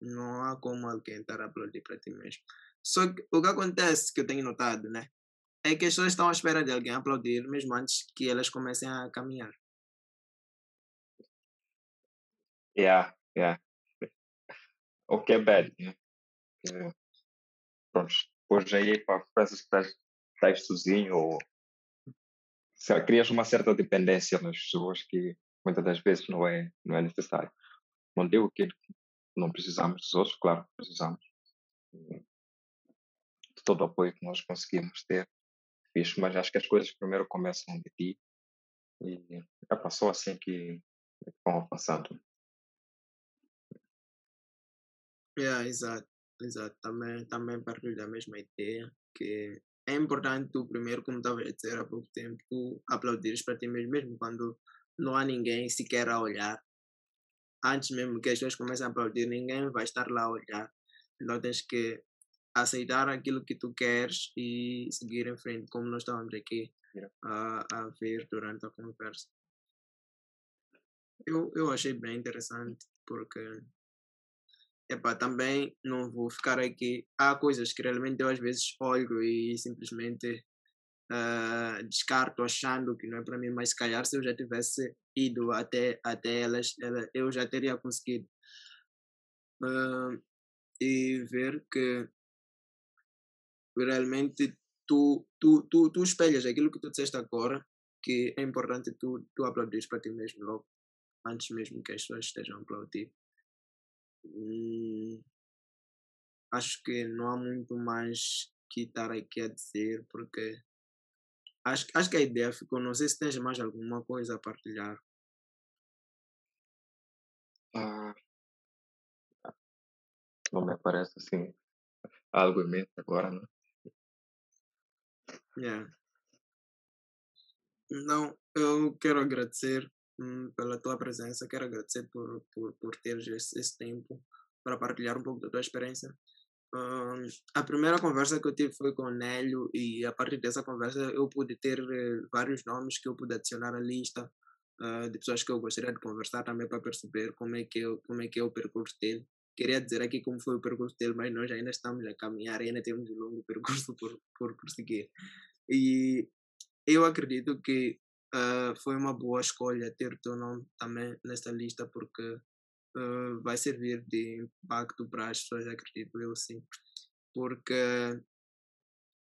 não há como alguém estar a aplaudir para ti mesmo. Só que o que acontece, que eu tenho notado, né? É que as pessoas estão à espera de alguém aplaudir mesmo antes que elas comecem a caminhar. Yeah, yeah. O que é bad, né? pronto, depois aí pá, pensas que estás, sozinho ou crias uma certa dependência nas pessoas que muitas das vezes não é, não é necessário. Não digo que não precisamos dos outros, claro, precisamos de todo o apoio que nós conseguimos ter, fixe, mas acho que as coisas primeiro começam de ti e é passou assim que vão avançando. Yeah, exato. Exato, também, também partilho da mesma ideia, que é importante tu primeiro, como estava a dizer há pouco tempo, tu aplaudires para ti mesmo, mesmo quando não há ninguém sequer a olhar. Antes mesmo que as pessoas comecem a aplaudir, ninguém vai estar lá a olhar. Então tens que aceitar aquilo que tu queres e seguir em frente, como nós estávamos aqui a, a ver durante a conversa. Eu, eu achei bem interessante, porque epá, também não vou ficar aqui. Há coisas que realmente eu às vezes olho e simplesmente uh, descarto achando que não é para mim, mas se calhar se eu já tivesse ido até, até elas, ela, eu já teria conseguido. Uh, e ver que realmente tu, tu, tu, tu espelhas aquilo que tu disseste agora, que é importante tu, tu aplaudir para ti mesmo logo, antes mesmo que as pessoas estejam a aplaudir. Hum, acho que não há muito mais que estar aqui a dizer, porque acho, acho que a ideia ficou. Não sei se tens mais alguma coisa a partilhar. Ah, não me aparece assim algo em mente agora, não? Yeah. Então, eu quero agradecer Hum, pela tua presença. Quero agradecer por, por, por teres esse, esse tempo para partilhar um pouco da tua experiência. A primeira conversa que eu tive foi com o Nélio e a partir dessa conversa eu pude ter uh, vários nomes que eu pude adicionar à lista uh, de pessoas que eu gostaria de conversar também para perceber como é que eu, como é que é o percurso dele. Queria dizer aqui como foi o percurso dele, mas nós ainda estamos a caminhar ainda temos um longo percurso por, por prosseguir. E eu acredito que uh, foi uma boa escolha ter o teu nome também nesta lista, porque uh, vai servir de impacto para as pessoas, acredito eu sim. Porque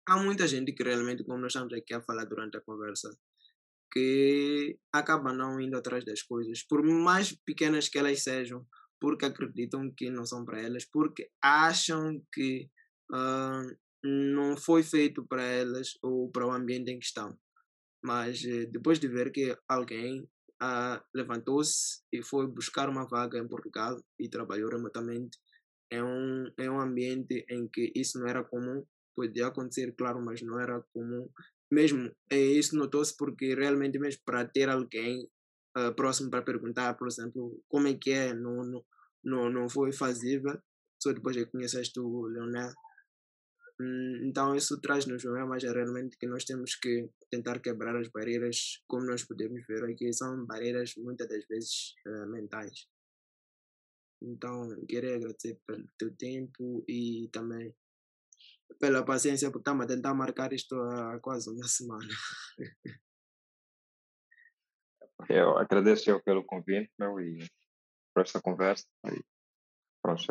há muita gente que realmente, como nós estamos aqui a falar durante a conversa, que acaba não indo atrás das coisas, por mais pequenas que elas sejam, porque acreditam que não são para elas, porque acham que uh, não foi feito para elas ou para o ambiente em que estão. Mas eh, depois de ver que alguém levantou-se e foi buscar uma vaga em Portugal e trabalhou remotamente, é um, é um ambiente em que isso não era comum, podia acontecer, claro, mas não era comum. Mesmo é, isso notou-se porque realmente mesmo para ter alguém uh, próximo para perguntar, por exemplo, como é que é, não, não, não, não foi fazível. Só depois que conheceste o Leonel, então isso traz-nos problemas é realmente que nós temos que tentar quebrar as barreiras, como nós podemos ver aqui, são barreiras muitas das vezes uh, mentais. Então, queria agradecer pelo teu tempo e também pela paciência por estar a tentar marcar isto há quase uma semana. Eu agradeço eu pelo convite meu, e por esta conversa. E, pronto,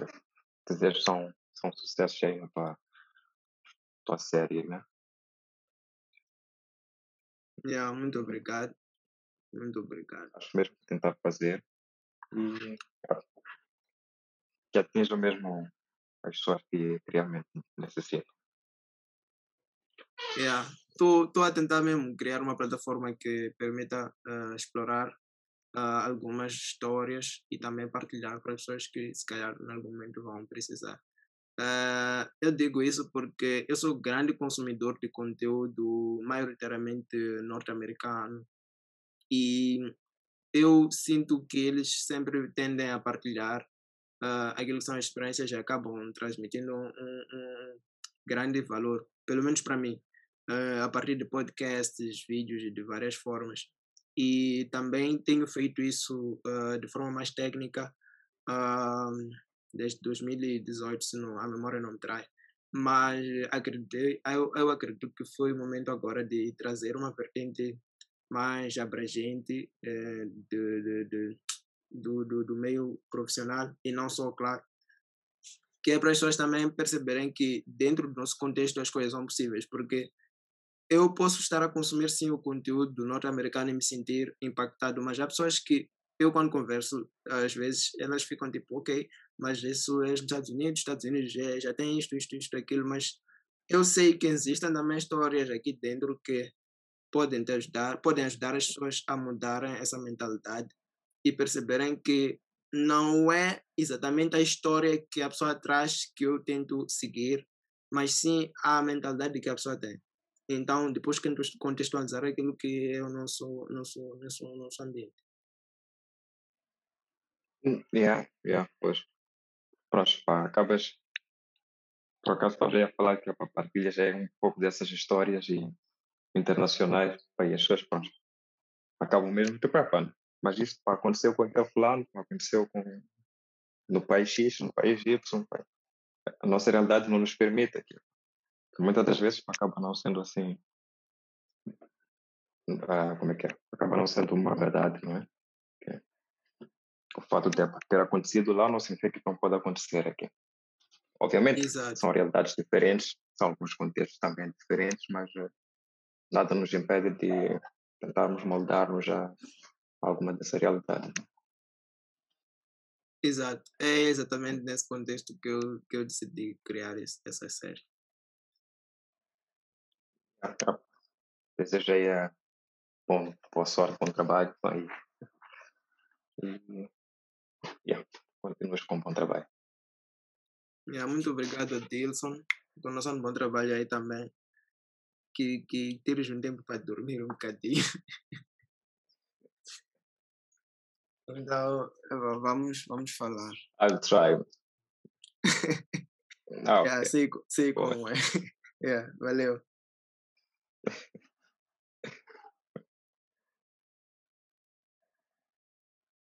desejo são, são sucesso cheio para tua série, né? Yeah, muito obrigado. Muito obrigado. Acho mesmo que tentar fazer e que atinja mesmo as pessoas que realmente necessitam. Yeah. Estou a tentar mesmo criar uma plataforma que permita uh, explorar uh, algumas histórias e também partilhar para pessoas que se calhar em algum momento vão precisar. Uh, eu digo isso porque eu sou grande consumidor de conteúdo maioritariamente norte-americano e eu sinto que eles sempre tendem a partilhar uh, aquilo que são experiências e acabam transmitindo um, um grande valor, pelo menos para mim, uh, a partir de podcasts, vídeos de várias formas. E também tenho feito isso uh, de forma mais técnica desde 2018, se não, a memória não me trai. Mas acreditei, eu, eu acredito que foi o momento agora de trazer uma vertente mais abrangente eh, de, de, de, do, do, do meio profissional e não só, claro, que é para as pessoas também perceberem que dentro do nosso contexto as coisas são possíveis, porque eu posso estar a consumir sim o conteúdo do norte-americano e me sentir impactado, mas há pessoas que eu quando converso, às vezes elas ficam tipo, ok, mas isso é nos Estados Unidos, Estados Unidos já, já tem isto, isto, isto, aquilo, mas eu sei que existem também histórias aqui dentro que podem te ajudar, podem ajudar as pessoas a mudarem essa mentalidade e perceberem que não é exatamente a história que a pessoa traz que eu tento seguir, mas sim a mentalidade que a pessoa tem. Então, depois que contextualizar aquilo que é o nosso, nosso, nosso, nosso ambiente. Hum, yeah, yeah, pois. Pronto, pá, acabas. Por acaso estava a falar que a partilhas é um pouco dessas histórias e internacionais, pá, e as pessoas, pronto, acabam mesmo te preparando. Mas isso pá, aconteceu com aquele fulano, aconteceu com no país X, no país Y, pá. a nossa realidade não nos permite aquilo. Muitas das vezes pá, acaba não sendo assim, ah, como é que é? Acaba não sendo uma verdade, não é? O fato de ter acontecido lá não significa que não pode acontecer aqui. Obviamente, Exato. são realidades diferentes, são alguns contextos também diferentes, mas uh, nada nos impede de tentarmos moldar-nos a alguma dessa realidade. Exato, é exatamente nesse contexto que eu, que eu decidi criar esse, essa série. Ah, Desejei uh, bom, boa sorte, bom trabalho e, e yeah, continuas com um bom trabalho. Yeah, muito obrigado, Dilson. Continuação de bom trabalho aí também. Que, que tires um tempo para dormir um bocadinho. então, vamos, vamos falar. I'll try. ah, yeah, sei, sei como é. yeah, valeu.